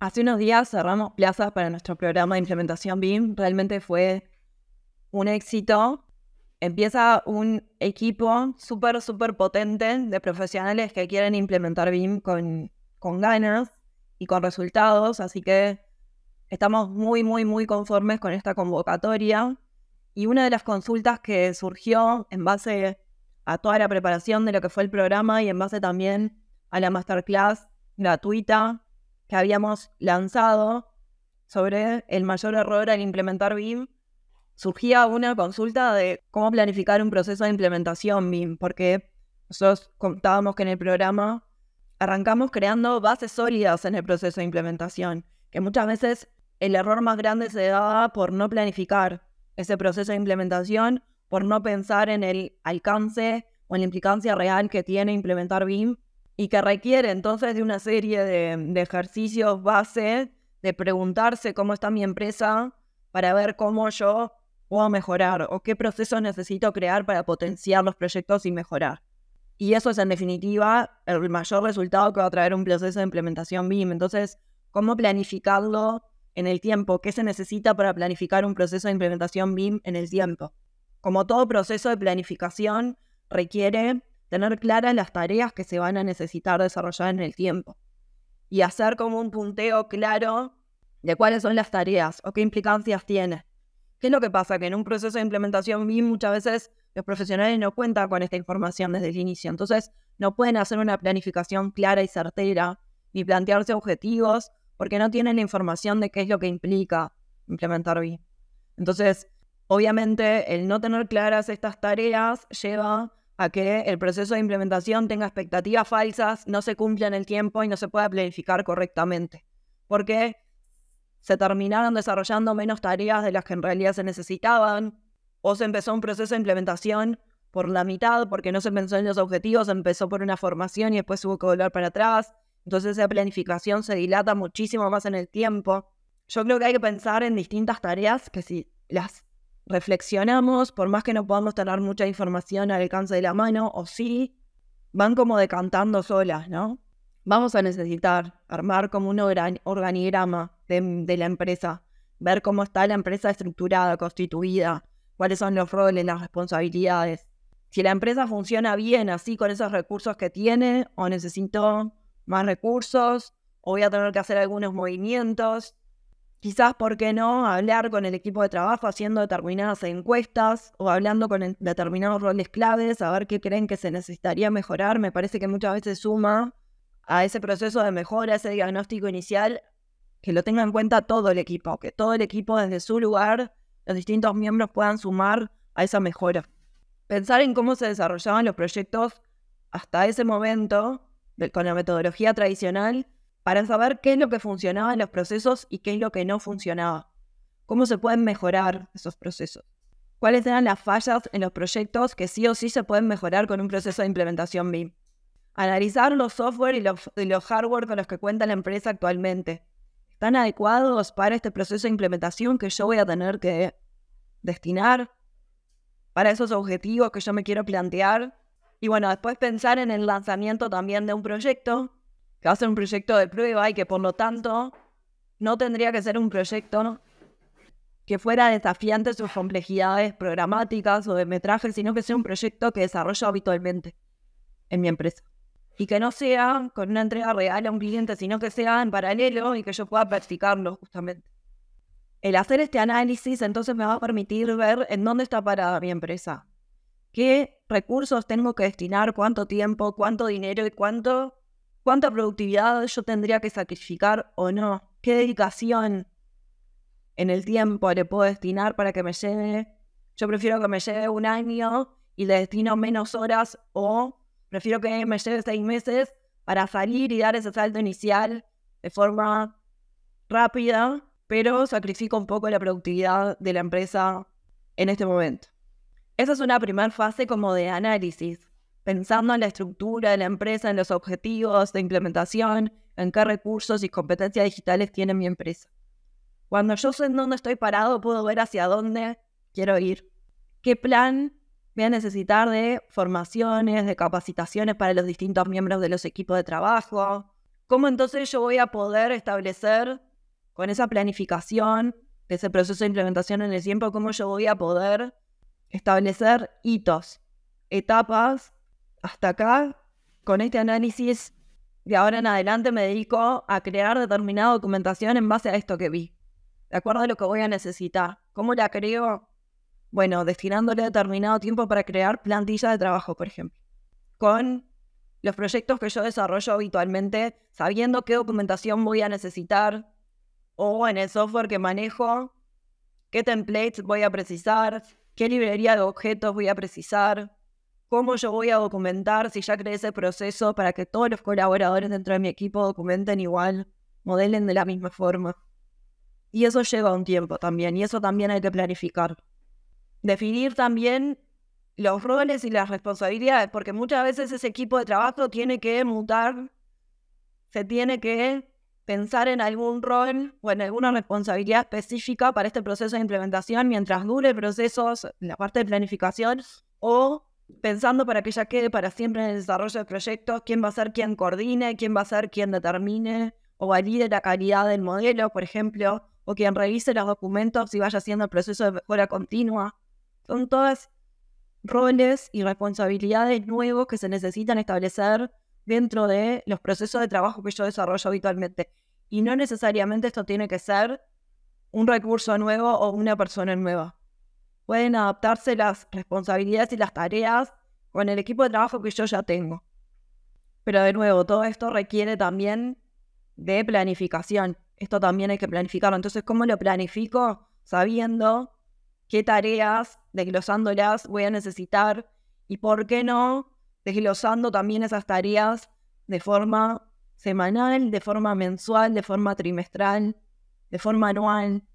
Hace unos días cerramos plazas para nuestro programa de implementación BIM. Realmente fue un éxito. Empieza un equipo súper, súper potente de profesionales que quieren implementar BIM con, con ganas y con resultados. Así que estamos muy, muy, muy conformes con esta convocatoria. Y una de las consultas que surgió en base a toda la preparación de lo que fue el programa y en base también a la masterclass gratuita que habíamos lanzado sobre el mayor error al implementar BIM, surgía una consulta de cómo planificar un proceso de implementación BIM, porque nosotros contábamos que en el programa arrancamos creando bases sólidas en el proceso de implementación, que muchas veces el error más grande se daba por no planificar ese proceso de implementación, por no pensar en el alcance o en la implicancia real que tiene implementar BIM y que requiere entonces de una serie de, ejercicios base, de preguntarse cómo está mi empresa para ver cómo yo puedo mejorar o qué procesos necesito crear para potenciar los proyectos y mejorar. Y eso es en definitiva el mayor resultado que va a traer un proceso de implementación BIM. Entonces, ¿cómo planificarlo en el tiempo? ¿Qué se necesita para planificar un proceso de implementación BIM en el tiempo? Como todo proceso de planificación requiere tener claras las tareas que se van a necesitar desarrollar en el tiempo y hacer como un punteo claro de cuáles son las tareas o qué implicancias tiene. ¿Qué es lo que pasa? Que en un proceso de implementación BIM muchas veces los profesionales no cuentan con esta información desde el inicio, entonces no pueden hacer una planificación clara y certera ni plantearse objetivos porque no tienen la información de qué es lo que implica implementar BIM. Entonces, obviamente, el no tener claras estas tareas lleva a que el proceso de implementación tenga expectativas falsas, no se cumpla en el tiempo y no se pueda planificar correctamente. Porque se terminaron desarrollando menos tareas de las que en realidad se necesitaban, o se empezó un proceso de implementación por la mitad porque no se pensó en los objetivos, empezó por una formación y después hubo que volver para atrás. Entonces esa planificación se dilata muchísimo más en el tiempo. Yo creo que hay que pensar en distintas tareas que si las reflexionamos, por más que no podamos tener mucha información al alcance de la mano, o sí, van como decantando solas, ¿no? Vamos a necesitar armar como un organigrama de, la empresa, ver cómo está la empresa estructurada, constituida, cuáles son los roles, las responsabilidades. Si la empresa funciona bien así con esos recursos que tiene, o necesito más recursos, o voy a tener que hacer algunos movimientos. Quizás, ¿por qué no?, hablar con el equipo de trabajo haciendo determinadas encuestas o hablando con determinados roles claves, a ver qué creen que se necesitaría mejorar. Me parece que muchas veces suma a ese proceso de mejora, ese diagnóstico inicial, que lo tenga en cuenta todo el equipo, que todo el equipo desde su lugar, los distintos miembros puedan sumar a esa mejora. Pensar en cómo se desarrollaban los proyectos hasta ese momento, con la metodología tradicional, para saber qué es lo que funcionaba en los procesos y qué es lo que no funcionaba. Cómo se pueden mejorar esos procesos. Cuáles eran las fallas en los proyectos que sí o sí se pueden mejorar con un proceso de implementación BIM. Analizar los software y los, hardware con los que cuenta la empresa actualmente. ¿Están adecuados para este proceso de implementación que yo voy a tener que destinar para esos objetivos que yo me quiero plantear? Y bueno, después pensar en el lanzamiento también de un proyecto que va a ser un proyecto de prueba y que por lo tanto no tendría que ser un proyecto que fuera desafiante sus complejidades programáticas o de metraje, sino que sea un proyecto que desarrollo habitualmente en mi empresa. Y que no sea con una entrega real a un cliente, sino que sea en paralelo y que yo pueda practicarlo justamente. El hacer este análisis entonces me va a permitir ver en dónde está parada mi empresa. ¿Qué recursos tengo que destinar? ¿Cuánto tiempo? ¿Cuánto dinero? ¿Y cuánto cuánta productividad yo tendría que sacrificar o no, qué dedicación en el tiempo le puedo destinar para que me lleve. Yo prefiero que me lleve un año y le destino menos horas o Prefiero que me lleve seis meses para salir y dar ese salto inicial de forma rápida, pero sacrifico un poco la productividad de la empresa en este momento. Esa es una primera fase como de análisis, pensando en la estructura de la empresa, en los objetivos de implementación, en qué recursos y competencias digitales tiene mi empresa. Cuando yo sé en dónde estoy parado, puedo ver hacia dónde quiero ir. ¿Qué plan voy a necesitar de formaciones, de capacitaciones para los distintos miembros de los equipos de trabajo? ¿Cómo entonces yo voy a poder establecer con esa planificación de ese proceso de implementación en el tiempo, cómo yo voy a poder establecer hitos, etapas, hasta acá, con este análisis de ahora en adelante me dedico a crear determinada documentación en base a esto que vi, de acuerdo a lo que voy a necesitar. ¿Cómo la creo? Bueno, destinándole determinado tiempo para crear plantillas de trabajo, por ejemplo. Con los proyectos que yo desarrollo habitualmente, sabiendo qué documentación voy a necesitar, o en el software que manejo, qué templates voy a precisar, qué librería de objetos voy a precisar, cómo yo voy a documentar si ya creé ese proceso para que todos los colaboradores dentro de mi equipo documenten igual, modelen de la misma forma. Y eso lleva un tiempo también, y eso también hay que planificar. Definir también los roles y las responsabilidades, porque muchas veces ese equipo de trabajo tiene que mutar, se tiene que pensar en algún rol o en alguna responsabilidad específica para este proceso de implementación mientras dure el proceso, la parte de planificación, o pensando para que ya quede para siempre en el desarrollo de proyectos, quién va a ser quien coordine, quién va a ser quien determine o valide la calidad del modelo, por ejemplo, o quien revise los documentos y vaya haciendo el proceso de mejora continua. Son todas roles y responsabilidades nuevos que se necesitan establecer dentro de los procesos de trabajo que yo desarrollo habitualmente. Y no necesariamente esto tiene que ser un recurso nuevo o una persona nueva. Pueden adaptarse las responsabilidades y las tareas con el equipo de trabajo que yo ya tengo. Pero de nuevo, todo esto requiere también de planificación. Esto también hay que planificarlo. Entonces, ¿cómo lo planifico? Sabiendo qué tareas, desglosándolas, voy a necesitar y por qué no desglosando también esas tareas de forma semanal, de forma mensual, de forma trimestral, de forma anual.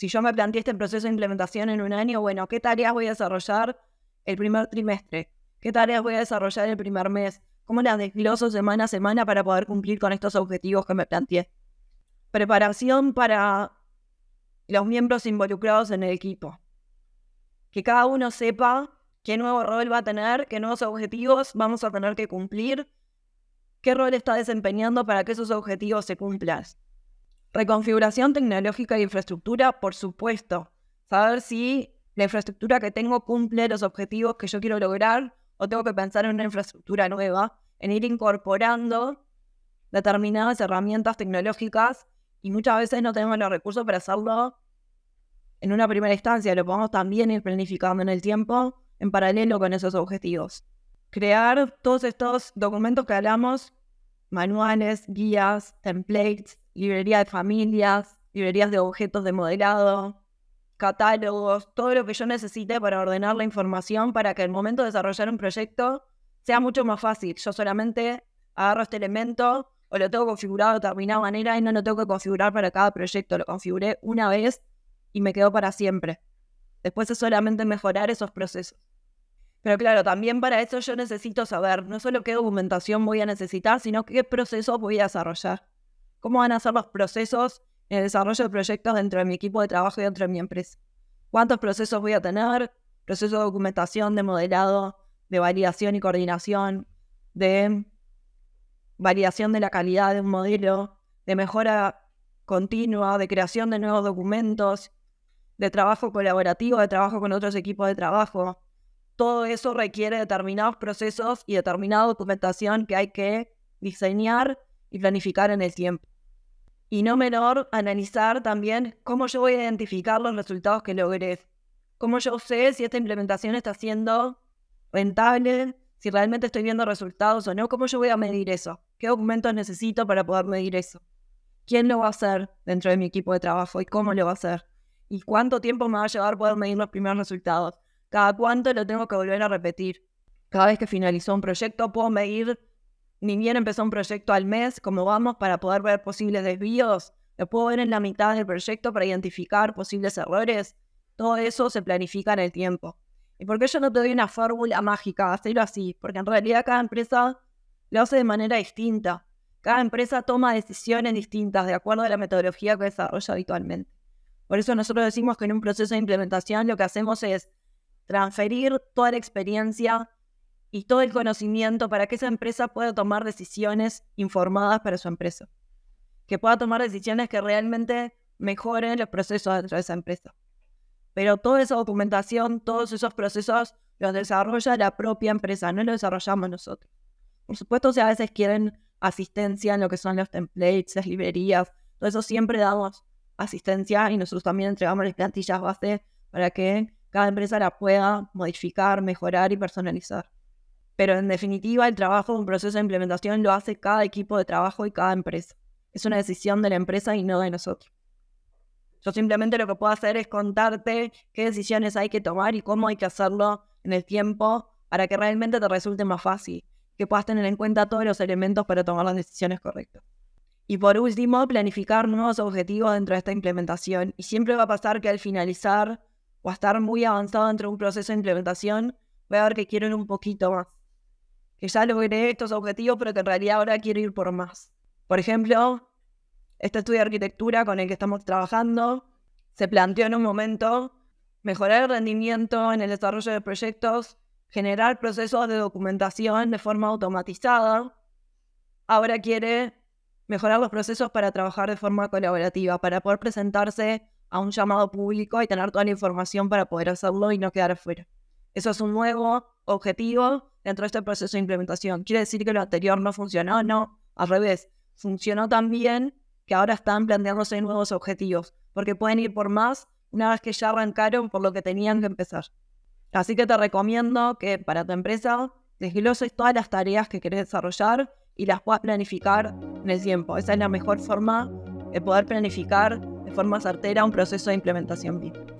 Si yo me planteé este proceso de implementación en un año, bueno, ¿qué tareas voy a desarrollar el primer trimestre? ¿Qué tareas voy a desarrollar el primer mes? ¿Cómo las desgloso semana a semana para poder cumplir con estos objetivos que me planteé? Preparación para los miembros involucrados en el equipo. Que cada uno sepa qué nuevo rol va a tener, qué nuevos objetivos vamos a tener que cumplir, qué rol está desempeñando para que esos objetivos se cumplan. Reconfiguración tecnológica de infraestructura, por supuesto. Saber si la infraestructura que tengo cumple los objetivos que yo quiero lograr o tengo que pensar en una infraestructura nueva, en ir incorporando determinadas herramientas tecnológicas y muchas veces no tenemos los recursos para hacerlo en una primera instancia, lo podemos también ir planificando en el tiempo en paralelo con esos objetivos. Crear todos estos documentos que hablamos, manuales, guías, templates, librería de familias, librerías de objetos de modelado, catálogos, todo lo que yo necesite para ordenar la información para que el momento de desarrollar un proyecto sea mucho más fácil. Yo solamente agarro este elemento o lo tengo configurado de determinada manera y no lo tengo que configurar para cada proyecto. Lo configuré una vez y me quedó para siempre. Después es solamente mejorar esos procesos. Pero claro, también para eso yo necesito saber no solo qué documentación voy a necesitar, sino qué procesos voy a desarrollar. Cómo van a ser los procesos en el desarrollo de proyectos dentro de mi equipo de trabajo y dentro de mi empresa. ¿Cuántos procesos voy a tener? Procesos de documentación, de modelado, de validación y coordinación, de validación de la calidad de un modelo, de mejora continua, de creación de nuevos documentos, de trabajo colaborativo, de trabajo con otros equipos de trabajo. Todo eso requiere determinados procesos y determinada documentación que hay que diseñar y planificar en el tiempo. Y no menor, analizar también cómo yo voy a identificar los resultados que logré. Cómo yo sé si esta implementación está siendo rentable, si realmente estoy viendo resultados o no. ¿Cómo yo voy a medir eso? ¿Qué documentos necesito para poder medir eso? ¿Quién lo va a hacer dentro de mi equipo de trabajo y cómo lo va a hacer? ¿Y cuánto tiempo me va a llevar poder medir los primeros resultados? ¿Cada cuánto lo tengo que volver a repetir? Cada vez que finalizó un proyecto puedo medir, ni bien empezó un proyecto al mes, cómo vamos para poder ver posibles desvíos. Lo puedo ver en la mitad del proyecto para identificar posibles errores. Todo eso se planifica en el tiempo. ¿Y por qué yo no te doy una fórmula mágica? Hacerlo así, porque en realidad cada empresa lo hace de manera distinta. Cada empresa toma decisiones distintas de acuerdo a la metodología que desarrolla habitualmente. Por eso nosotros decimos que en un proceso de implementación lo que hacemos es transferir toda la experiencia y todo el conocimiento para que esa empresa pueda tomar decisiones informadas para su empresa. Que pueda tomar decisiones que realmente mejoren los procesos dentro de esa empresa. Pero toda esa documentación, todos esos procesos los desarrolla la propia empresa, no los desarrollamos nosotros. Por supuesto, si a veces quieren asistencia en lo que son los templates, las librerías, todo eso siempre damos asistencia y nosotros también entregamos las plantillas base para que cada empresa la pueda modificar, mejorar y personalizar. Pero en definitiva, el trabajo, un proceso de implementación lo hace cada equipo de trabajo y cada empresa. Es una decisión de la empresa y no de nosotros. Yo simplemente lo que puedo hacer es contarte qué decisiones hay que tomar y cómo hay que hacerlo en el tiempo para que realmente te resulte más fácil que puedas tener en cuenta todos los elementos para tomar las decisiones correctas. Y por último, planificar nuevos objetivos dentro de esta implementación. Y siempre va a pasar que al finalizar o estar muy avanzado dentro de un proceso de implementación, voy a ver que quiero ir un poquito más. Que ya logré estos objetivos, pero que en realidad ahora quiero ir por más. Por ejemplo, este estudio de arquitectura con el que estamos trabajando se planteó en un momento mejorar el rendimiento en el desarrollo de proyectos generar procesos de documentación de forma automatizada. Ahora quiere mejorar los procesos para trabajar de forma colaborativa, para poder presentarse a un llamado público y tener toda la información para poder hacerlo y no quedar afuera. Eso es un nuevo objetivo dentro de este proceso de implementación. ¿Quiere decir que lo anterior no funcionó? No, al revés. Funcionó tan bien que ahora están planteándose nuevos objetivos, porque pueden ir por más una vez que ya arrancaron por lo que tenían que empezar. Así que te recomiendo que para tu empresa desgloses todas las tareas que querés desarrollar y las puedas planificar en el tiempo. Esa es la mejor forma de poder planificar de forma certera un proceso de implementación BIM.